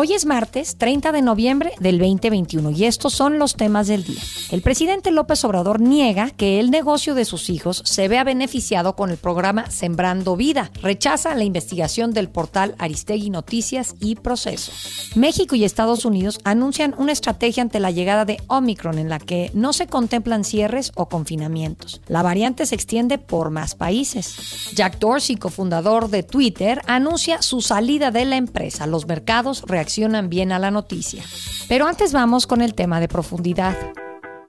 Hoy es martes 30 de noviembre del 2021 y estos son los temas del día. El presidente López Obrador niega que el negocio de sus hijos se vea beneficiado con el programa Sembrando Vida. Rechaza la investigación del portal Aristegui Noticias y Proceso. México y Estados Unidos anuncian una estrategia ante la llegada de Omicron en la que no se contemplan cierres o confinamientos. La variante se extiende por más países. Jack Dorsey, cofundador de Twitter, anuncia su salida de la empresa. Los mercados reaccionan bien a la noticia. Pero antes vamos con el tema de profundidad.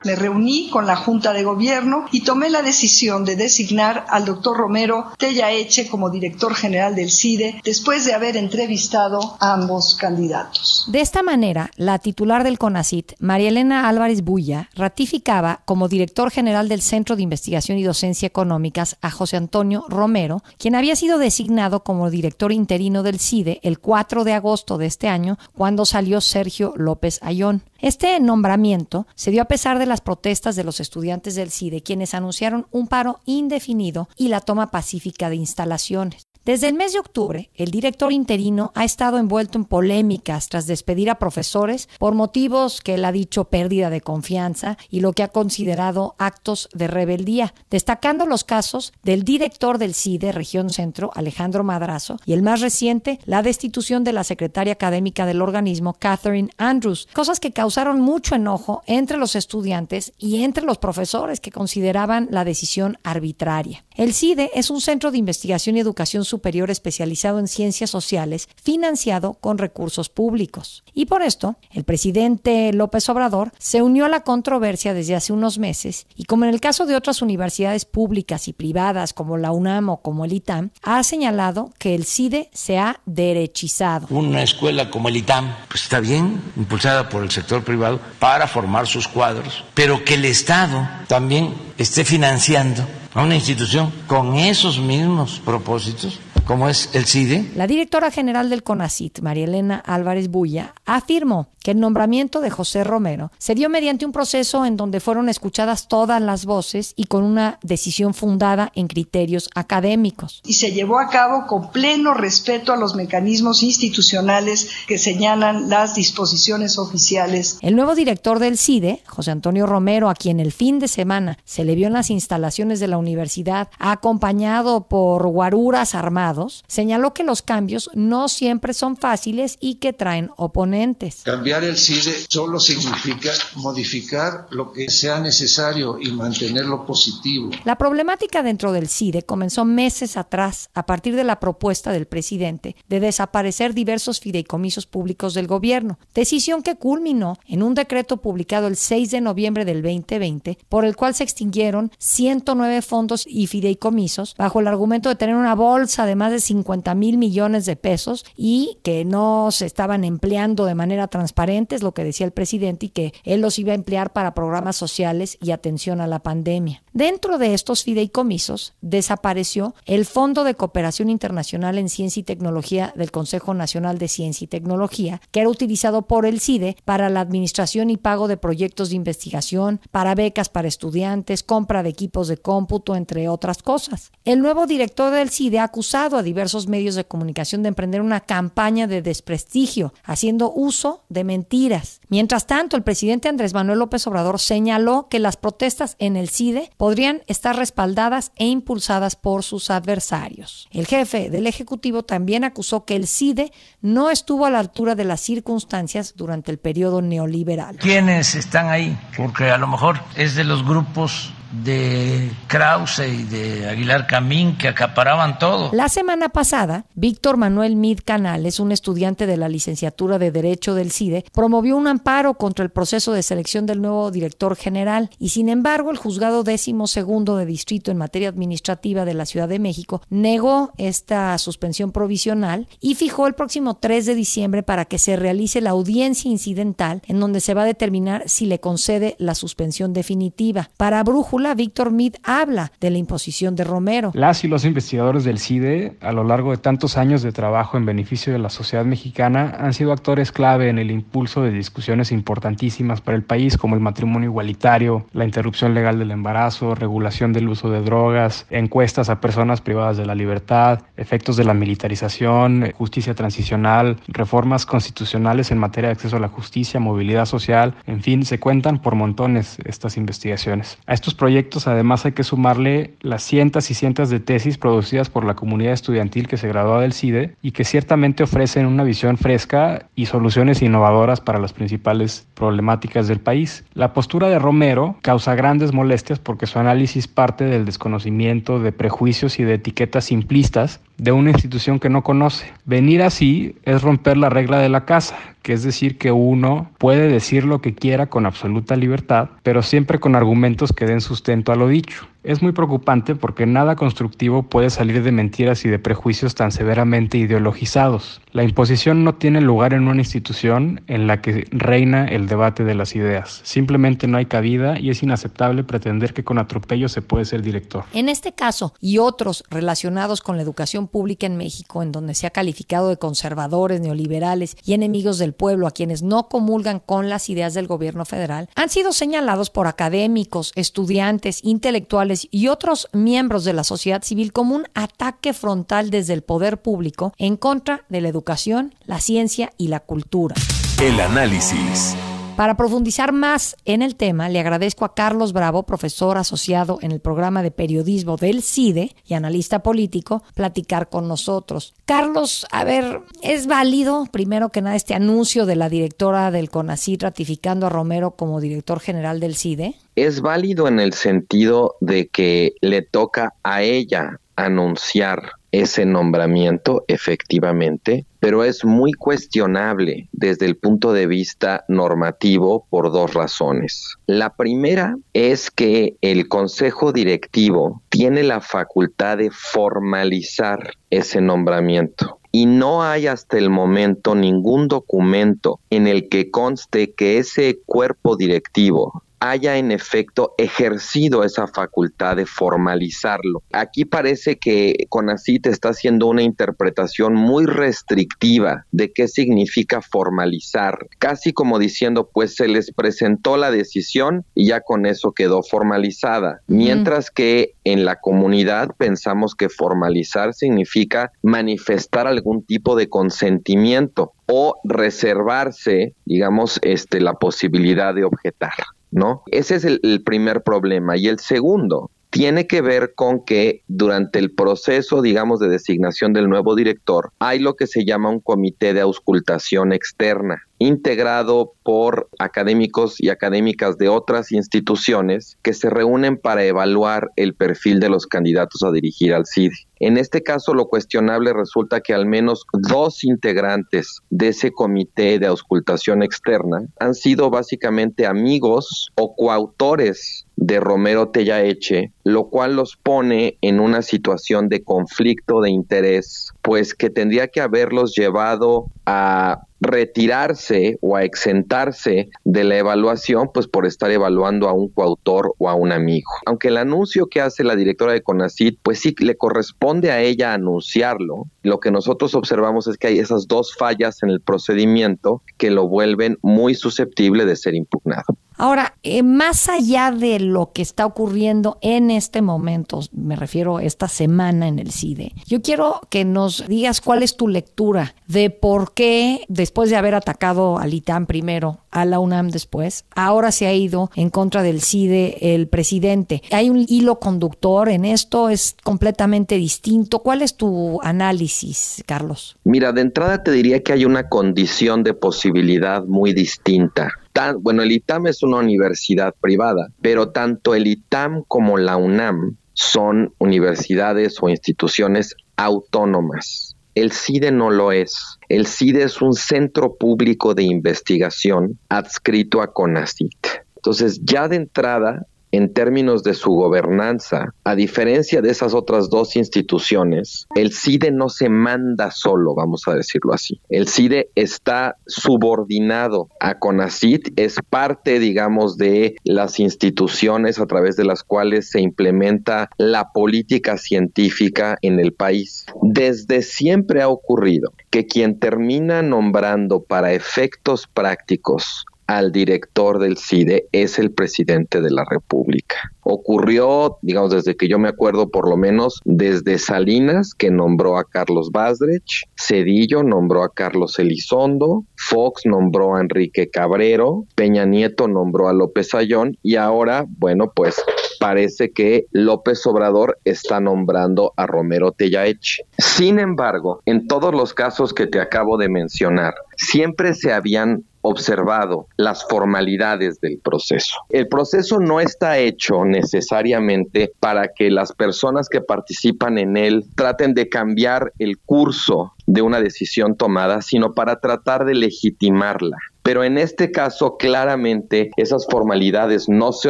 Me reuní con la Junta de Gobierno y tomé la decisión de designar al doctor Romero Tellaeche como director general del CIDE después de haber entrevistado a ambos candidatos. De esta manera, la titular del CONACIT, María Elena Álvarez Bulla, ratificaba como director general del Centro de Investigación y Docencia Económicas a José Antonio Romero, quien había sido designado como director interino del CIDE el 4 de agosto de este año, cuando salió Sergio López Ayón. Este nombramiento se dio a pesar de las protestas de los estudiantes del CIDE, quienes anunciaron un paro indefinido y la toma pacífica de instalaciones. Desde el mes de octubre, el director interino ha estado envuelto en polémicas tras despedir a profesores por motivos que él ha dicho pérdida de confianza y lo que ha considerado actos de rebeldía, destacando los casos del director del CIDE Región Centro, Alejandro Madrazo, y el más reciente, la destitución de la secretaria académica del organismo, Catherine Andrews, cosas que causaron mucho enojo entre los estudiantes y entre los profesores que consideraban la decisión arbitraria. El CIDE es un centro de investigación y educación superior especializado en ciencias sociales, financiado con recursos públicos. Y por esto, el presidente López Obrador se unió a la controversia desde hace unos meses y como en el caso de otras universidades públicas y privadas como la UNAM o como el ITAM, ha señalado que el CIDE se ha derechizado. Una escuela como el ITAM pues está bien, impulsada por el sector privado para formar sus cuadros, pero que el Estado también esté financiando a una institución con esos mismos propósitos como es el CIDE. La directora general del CONACIT, María Elena Álvarez Bulla, afirmó el nombramiento de José Romero se dio mediante un proceso en donde fueron escuchadas todas las voces y con una decisión fundada en criterios académicos. Y se llevó a cabo con pleno respeto a los mecanismos institucionales que señalan las disposiciones oficiales. El nuevo director del CIDE, José Antonio Romero, a quien el fin de semana se le vio en las instalaciones de la universidad acompañado por guaruras armados, señaló que los cambios no siempre son fáciles y que traen oponentes. Cambiar el CIDE solo significa modificar lo que sea necesario y mantenerlo positivo. La problemática dentro del CIDE comenzó meses atrás a partir de la propuesta del presidente de desaparecer diversos fideicomisos públicos del gobierno, decisión que culminó en un decreto publicado el 6 de noviembre del 2020 por el cual se extinguieron 109 fondos y fideicomisos bajo el argumento de tener una bolsa de más de 50 mil millones de pesos y que no se estaban empleando de manera transparente, lo que decía el presidente, y que él los iba a emplear para programas sociales y atención a la pandemia. Dentro de estos fideicomisos desapareció el Fondo de Cooperación Internacional en Ciencia y Tecnología del Consejo Nacional de Ciencia y Tecnología, que era utilizado por el CIDE para la administración y pago de proyectos de investigación, para becas para estudiantes, compra de equipos de cómputo, entre otras cosas. El nuevo director del CIDE ha acusado a diversos medios de comunicación de emprender una campaña de desprestigio, haciendo uso de mentiras. Mientras tanto, el presidente Andrés Manuel López Obrador señaló que las protestas en el CIDE podrían estar respaldadas e impulsadas por sus adversarios. El jefe del Ejecutivo también acusó que el CIDE no estuvo a la altura de las circunstancias durante el periodo neoliberal. ¿Quiénes están ahí? Porque a lo mejor es de los grupos de Krause y de Aguilar Camín que acaparaban todo. La semana pasada, Víctor Manuel Mid Canales, un estudiante de la licenciatura de Derecho del CIDE, promovió un amparo contra el proceso de selección del nuevo director general y sin embargo el juzgado décimo segundo de distrito en materia administrativa de la Ciudad de México negó esta suspensión provisional y fijó el próximo 3 de diciembre para que se realice la audiencia incidental en donde se va a determinar si le concede la suspensión definitiva. Para Brújula Víctor Mead habla de la imposición de Romero. Las y los investigadores del CIDE, a lo largo de tantos años de trabajo en beneficio de la sociedad mexicana, han sido actores clave en el impulso de discusiones importantísimas para el país, como el matrimonio igualitario, la interrupción legal del embarazo, regulación del uso de drogas, encuestas a personas privadas de la libertad, efectos de la militarización, justicia transicional, reformas constitucionales en materia de acceso a la justicia, movilidad social, en fin, se cuentan por montones estas investigaciones. A estos proyectos además hay que sumarle las cientos y cientos de tesis producidas por la comunidad estudiantil que se graduó del CIDE y que ciertamente ofrecen una visión fresca y soluciones innovadoras para las principales problemáticas del país. La postura de Romero causa grandes molestias porque su análisis parte del desconocimiento de prejuicios y de etiquetas simplistas de una institución que no conoce. Venir así es romper la regla de la casa, que es decir que uno puede decir lo que quiera con absoluta libertad, pero siempre con argumentos que den sustento a lo dicho. Es muy preocupante porque nada constructivo puede salir de mentiras y de prejuicios tan severamente ideologizados. La imposición no tiene lugar en una institución en la que reina el debate de las ideas. Simplemente no hay cabida y es inaceptable pretender que con atropello se puede ser director. En este caso y otros relacionados con la educación pública en México, en donde se ha calificado de conservadores, neoliberales y enemigos del pueblo a quienes no comulgan con las ideas del gobierno federal, han sido señalados por académicos, estudiantes, intelectuales, y otros miembros de la sociedad civil como un ataque frontal desde el poder público en contra de la educación, la ciencia y la cultura. El análisis. Para profundizar más en el tema, le agradezco a Carlos Bravo, profesor asociado en el programa de periodismo del CIDE y analista político, platicar con nosotros. Carlos, a ver, ¿es válido, primero que nada, este anuncio de la directora del CONACYT ratificando a Romero como director general del CIDE? Es válido en el sentido de que le toca a ella anunciar ese nombramiento efectivamente, pero es muy cuestionable desde el punto de vista normativo por dos razones. La primera es que el Consejo Directivo tiene la facultad de formalizar ese nombramiento y no hay hasta el momento ningún documento en el que conste que ese cuerpo directivo haya en efecto ejercido esa facultad de formalizarlo. Aquí parece que CONACIT está haciendo una interpretación muy restrictiva de qué significa formalizar, casi como diciendo, pues se les presentó la decisión y ya con eso quedó formalizada, mientras que en la comunidad pensamos que formalizar significa manifestar algún tipo de consentimiento o reservarse, digamos, este, la posibilidad de objetar. ¿No? Ese es el, el primer problema. Y el segundo tiene que ver con que durante el proceso, digamos, de designación del nuevo director, hay lo que se llama un comité de auscultación externa integrado por académicos y académicas de otras instituciones que se reúnen para evaluar el perfil de los candidatos a dirigir al CIDE. En este caso, lo cuestionable resulta que al menos dos integrantes de ese comité de auscultación externa han sido básicamente amigos o coautores de Romero Tellaeche, lo cual los pone en una situación de conflicto de interés, pues que tendría que haberlos llevado a retirarse o a exentarse de la evaluación, pues por estar evaluando a un coautor o a un amigo. Aunque el anuncio que hace la directora de CONACIT, pues sí le corresponde a ella anunciarlo, lo que nosotros observamos es que hay esas dos fallas en el procedimiento que lo vuelven muy susceptible de ser impugnado. Ahora, eh, más allá de lo que está ocurriendo en este momento, me refiero a esta semana en el CIDE, yo quiero que nos digas cuál es tu lectura de por qué, después de haber atacado al ITAM primero, a la UNAM después, ahora se ha ido en contra del CIDE el presidente. ¿Hay un hilo conductor en esto? ¿Es completamente distinto? ¿Cuál es tu análisis, Carlos? Mira, de entrada te diría que hay una condición de posibilidad muy distinta bueno, el ITAM es una universidad privada, pero tanto el ITAM como la UNAM son universidades o instituciones autónomas. El CIDE no lo es. El CIDE es un centro público de investigación adscrito a CONACIT. Entonces, ya de entrada, en términos de su gobernanza, a diferencia de esas otras dos instituciones, el CIDE no se manda solo, vamos a decirlo así. El CIDE está subordinado a CONACIT, es parte, digamos, de las instituciones a través de las cuales se implementa la política científica en el país. Desde siempre ha ocurrido que quien termina nombrando para efectos prácticos al director del CIDE es el presidente de la República. Ocurrió, digamos, desde que yo me acuerdo, por lo menos desde Salinas, que nombró a Carlos Basdrech, Cedillo nombró a Carlos Elizondo, Fox nombró a Enrique Cabrero, Peña Nieto nombró a López Ayón y ahora, bueno, pues parece que López Obrador está nombrando a Romero Tellaech. Sin embargo, en todos los casos que te acabo de mencionar, siempre se habían observado las formalidades del proceso. El proceso no está hecho necesariamente para que las personas que participan en él traten de cambiar el curso de una decisión tomada, sino para tratar de legitimarla. Pero en este caso claramente esas formalidades no se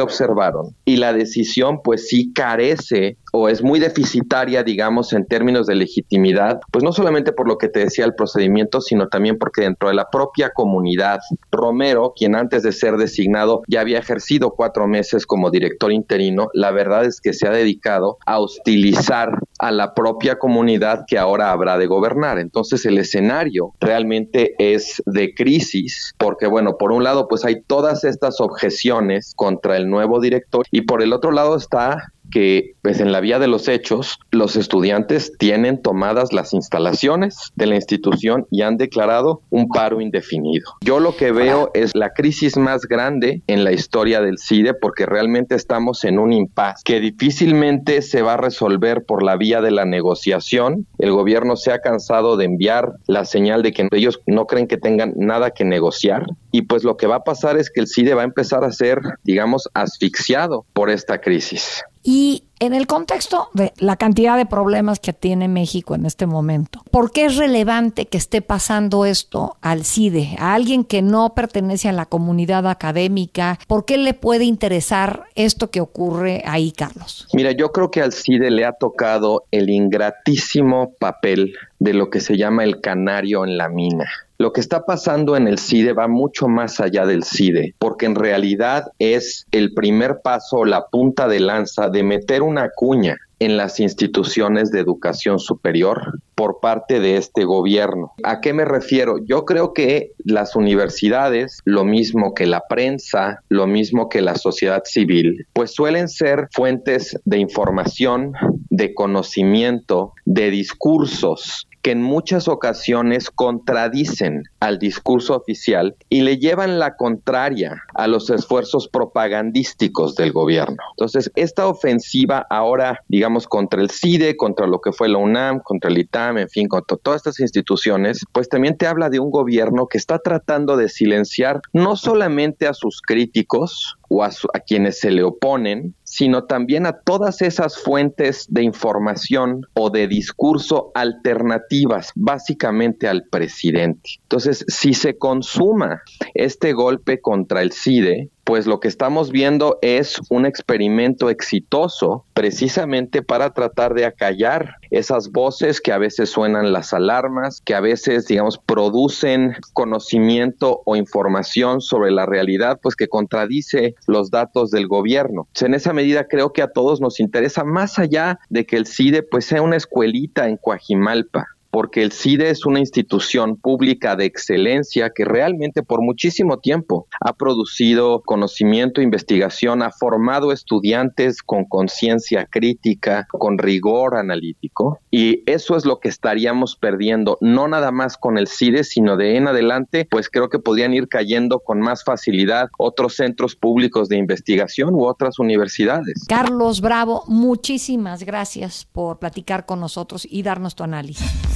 observaron y la decisión pues sí carece o es muy deficitaria, digamos, en términos de legitimidad, pues no solamente por lo que te decía el procedimiento, sino también porque dentro de la propia comunidad, Romero, quien antes de ser designado ya había ejercido cuatro meses como director interino, la verdad es que se ha dedicado a hostilizar a la propia comunidad que ahora habrá de gobernar. Entonces el escenario realmente es de crisis, porque bueno, por un lado pues hay todas estas objeciones contra el nuevo director y por el otro lado está que pues en la vía de los hechos los estudiantes tienen tomadas las instalaciones de la institución y han declarado un paro indefinido. Yo lo que veo es la crisis más grande en la historia del CIDE porque realmente estamos en un impasse que difícilmente se va a resolver por la vía de la negociación. El gobierno se ha cansado de enviar la señal de que ellos no creen que tengan nada que negociar y pues lo que va a pasar es que el CIDE va a empezar a ser, digamos, asfixiado por esta crisis. Y en el contexto de la cantidad de problemas que tiene México en este momento, ¿por qué es relevante que esté pasando esto al CIDE, a alguien que no pertenece a la comunidad académica? ¿Por qué le puede interesar esto que ocurre ahí, Carlos? Mira, yo creo que al CIDE le ha tocado el ingratísimo papel de lo que se llama el canario en la mina. Lo que está pasando en el CIDE va mucho más allá del CIDE, porque en realidad es el primer paso, la punta de lanza de meter una cuña en las instituciones de educación superior por parte de este gobierno. ¿A qué me refiero? Yo creo que las universidades, lo mismo que la prensa, lo mismo que la sociedad civil, pues suelen ser fuentes de información, de conocimiento, de discursos que en muchas ocasiones contradicen al discurso oficial y le llevan la contraria a los esfuerzos propagandísticos del gobierno. Entonces, esta ofensiva ahora, digamos, contra el CIDE, contra lo que fue la UNAM, contra el ITAM, en fin, contra todas estas instituciones, pues también te habla de un gobierno que está tratando de silenciar no solamente a sus críticos, o a, quienes se le oponen, sino también a todas esas fuentes de información o de discurso alternativas, básicamente al presidente. Entonces, si se consuma este golpe contra el CIDE, pues lo que estamos viendo es un experimento exitoso precisamente para tratar de acallar esas voces que a veces suenan las alarmas, que a veces, digamos, producen conocimiento o información sobre la realidad, pues que contradice los datos del gobierno. En esa medida creo que a todos nos interesa, más allá de que el CIDE pues sea una escuelita en Coajimalpa, porque el CIDE es una institución pública de excelencia que realmente por muchísimo tiempo ha producido conocimiento, investigación, ha formado estudiantes con conciencia crítica, con rigor analítico, y eso es lo que estaríamos perdiendo, no nada más con el CIDE, sino de en adelante, pues creo que podrían ir cayendo con más facilidad otros centros públicos de investigación u otras universidades. Carlos Bravo, muchísimas gracias por platicar con nosotros y darnos tu análisis.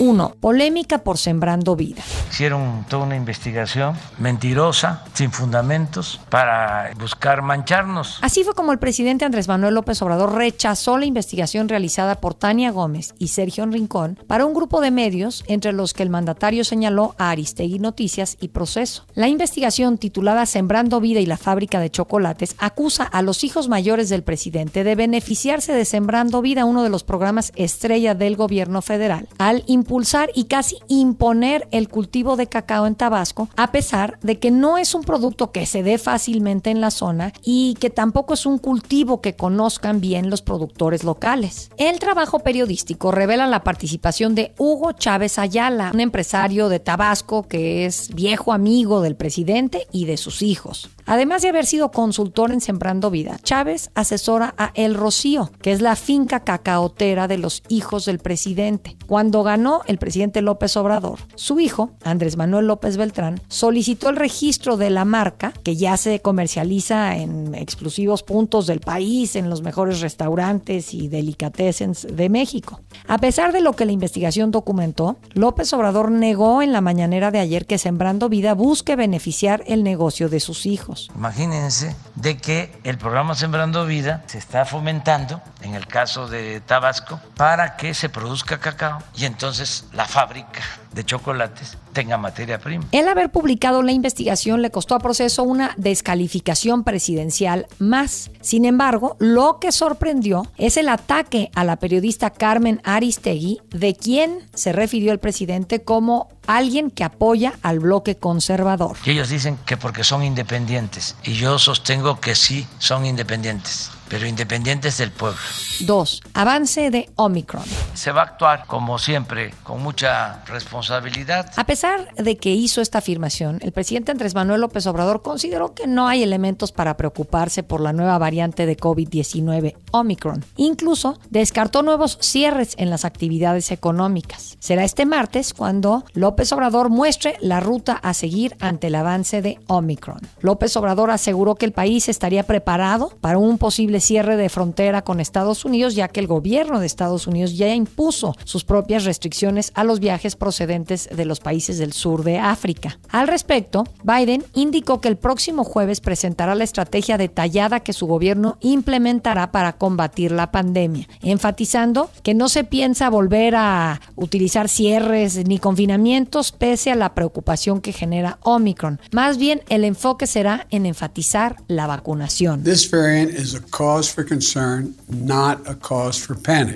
1. Polémica por Sembrando Vida. Hicieron toda una investigación mentirosa, sin fundamentos, para buscar mancharnos. Así fue como el presidente Andrés Manuel López Obrador rechazó la investigación realizada por Tania Gómez y Sergio Rincón para un grupo de medios entre los que el mandatario señaló a Aristegui Noticias y Proceso. La investigación titulada Sembrando Vida y la fábrica de chocolates acusa a los hijos mayores del presidente de beneficiarse de Sembrando Vida, uno de los programas estrella del gobierno federal, al impulsar y casi imponer el cultivo de cacao en Tabasco, a pesar de que no es un producto que se dé fácilmente en la zona y que tampoco es un cultivo que conozcan bien los productores locales. El trabajo periodístico revela la participación de Hugo Chávez Ayala, un empresario de Tabasco que es viejo amigo del presidente y de sus hijos. Además de haber sido consultor en Sembrando Vida, Chávez asesora a El Rocío, que es la finca cacaotera de los hijos del presidente. Cuando ganó el presidente López Obrador, su hijo, Andrés Manuel López Beltrán, solicitó el registro de la marca, que ya se comercializa en exclusivos puntos del país, en los mejores restaurantes y delicatessens de México. A pesar de lo que la investigación documentó, López Obrador negó en la mañanera de ayer que Sembrando Vida busque beneficiar el negocio de sus hijos. Imagínense de que el programa Sembrando Vida se está fomentando, en el caso de Tabasco, para que se produzca cacao y entonces la fábrica de chocolates tenga materia prima. El haber publicado la investigación le costó a proceso una descalificación presidencial más. Sin embargo, lo que sorprendió es el ataque a la periodista Carmen Aristegui, de quien se refirió el presidente como alguien que apoya al bloque conservador. Y ellos dicen que porque son independientes, y yo sostengo que sí son independientes pero independientes del pueblo. 2. Avance de Omicron. Se va a actuar, como siempre, con mucha responsabilidad. A pesar de que hizo esta afirmación, el presidente Andrés Manuel López Obrador consideró que no hay elementos para preocuparse por la nueva variante de COVID-19, Omicron. Incluso descartó nuevos cierres en las actividades económicas. Será este martes cuando López Obrador muestre la ruta a seguir ante el avance de Omicron. López Obrador aseguró que el país estaría preparado para un posible cierre de frontera con Estados Unidos, ya que el gobierno de Estados Unidos ya impuso sus propias restricciones a los viajes procedentes de los países del sur de África. Al respecto, Biden indicó que el próximo jueves presentará la estrategia detallada que su gobierno implementará para combatir la pandemia, enfatizando que no se piensa volver a utilizar cierres ni confinamientos pese a la preocupación que genera Omicron. Más bien, el enfoque será en enfatizar la vacunación.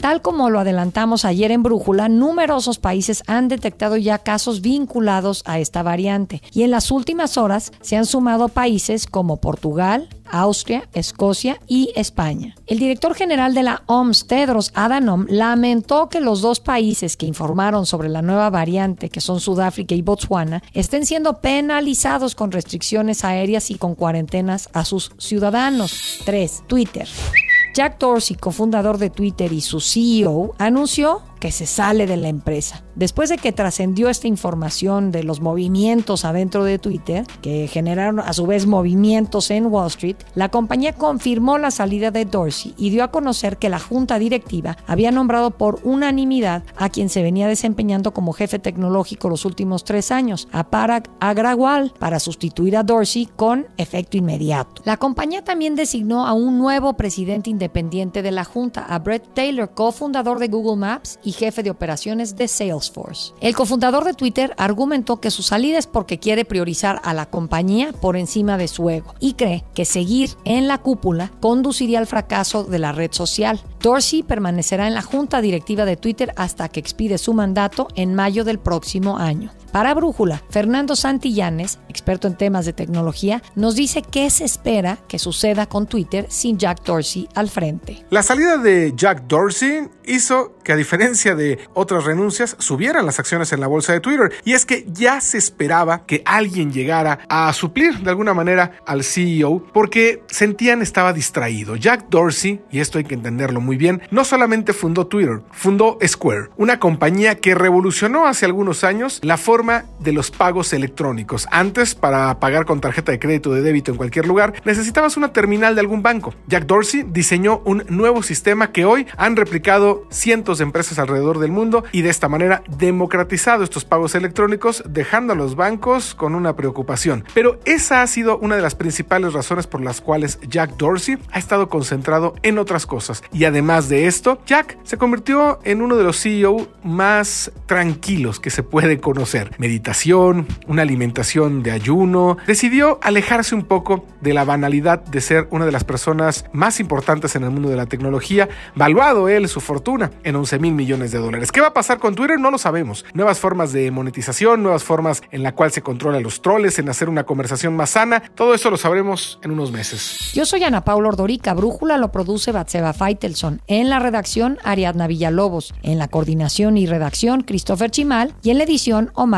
Tal como lo adelantamos ayer en Brújula, numerosos países han detectado ya casos vinculados a esta variante. Y en las últimas horas se han sumado países como Portugal, Austria, Escocia y España. El director general de la OMS, Tedros Adhanom, lamentó que los dos países que informaron sobre la nueva variante, que son Sudáfrica y Botswana, estén siendo penalizados con restricciones aéreas y con cuarentenas a sus ciudadanos. 3. Twitter. Jack Dorsey, cofundador de Twitter y su CEO, anunció que se sale de la empresa. Después de que trascendió esta información de los movimientos adentro de Twitter, que generaron a su vez movimientos en Wall Street, la compañía confirmó la salida de Dorsey y dio a conocer que la junta directiva había nombrado por unanimidad a quien se venía desempeñando como jefe tecnológico los últimos tres años, a Parag Agrawal, para sustituir a Dorsey con efecto inmediato. La compañía también designó a un nuevo presidente independiente de la junta, a Brett Taylor, cofundador de Google Maps y jefe de operaciones de Salesforce. El cofundador de Twitter argumentó que su salida es porque quiere priorizar a la compañía por encima de su ego y cree que seguir en la cúpula conduciría al fracaso de la red social. Dorsey permanecerá en la junta directiva de Twitter hasta que expide su mandato en mayo del próximo año. Para Brújula, Fernando Santillanes, experto en temas de tecnología, nos dice qué se espera que suceda con Twitter sin Jack Dorsey al frente. La salida de Jack Dorsey hizo que a diferencia de otras renuncias subieran las acciones en la bolsa de Twitter y es que ya se esperaba que alguien llegara a suplir de alguna manera al CEO porque sentían estaba distraído. Jack Dorsey, y esto hay que entenderlo muy bien, no solamente fundó Twitter, fundó Square, una compañía que revolucionó hace algunos años la forma de los pagos electrónicos. Antes, para pagar con tarjeta de crédito o de débito en cualquier lugar, necesitabas una terminal de algún banco. Jack Dorsey diseñó un nuevo sistema que hoy han replicado cientos de empresas alrededor del mundo y de esta manera democratizado estos pagos electrónicos, dejando a los bancos con una preocupación. Pero esa ha sido una de las principales razones por las cuales Jack Dorsey ha estado concentrado en otras cosas. Y además de esto, Jack se convirtió en uno de los CEO más tranquilos que se puede conocer. Meditación, una alimentación de ayuno. Decidió alejarse un poco de la banalidad de ser una de las personas más importantes en el mundo de la tecnología, valuado él su fortuna en 11 mil millones de dólares. ¿Qué va a pasar con Twitter? No lo sabemos. Nuevas formas de monetización, nuevas formas en la cual se controla los troles, en hacer una conversación más sana. Todo eso lo sabremos en unos meses. Yo soy Ana Paula Ordorica. Brújula lo produce Batseba Feitelson. En la redacción, Ariadna Villalobos. En la coordinación y redacción, Christopher Chimal. Y en la edición,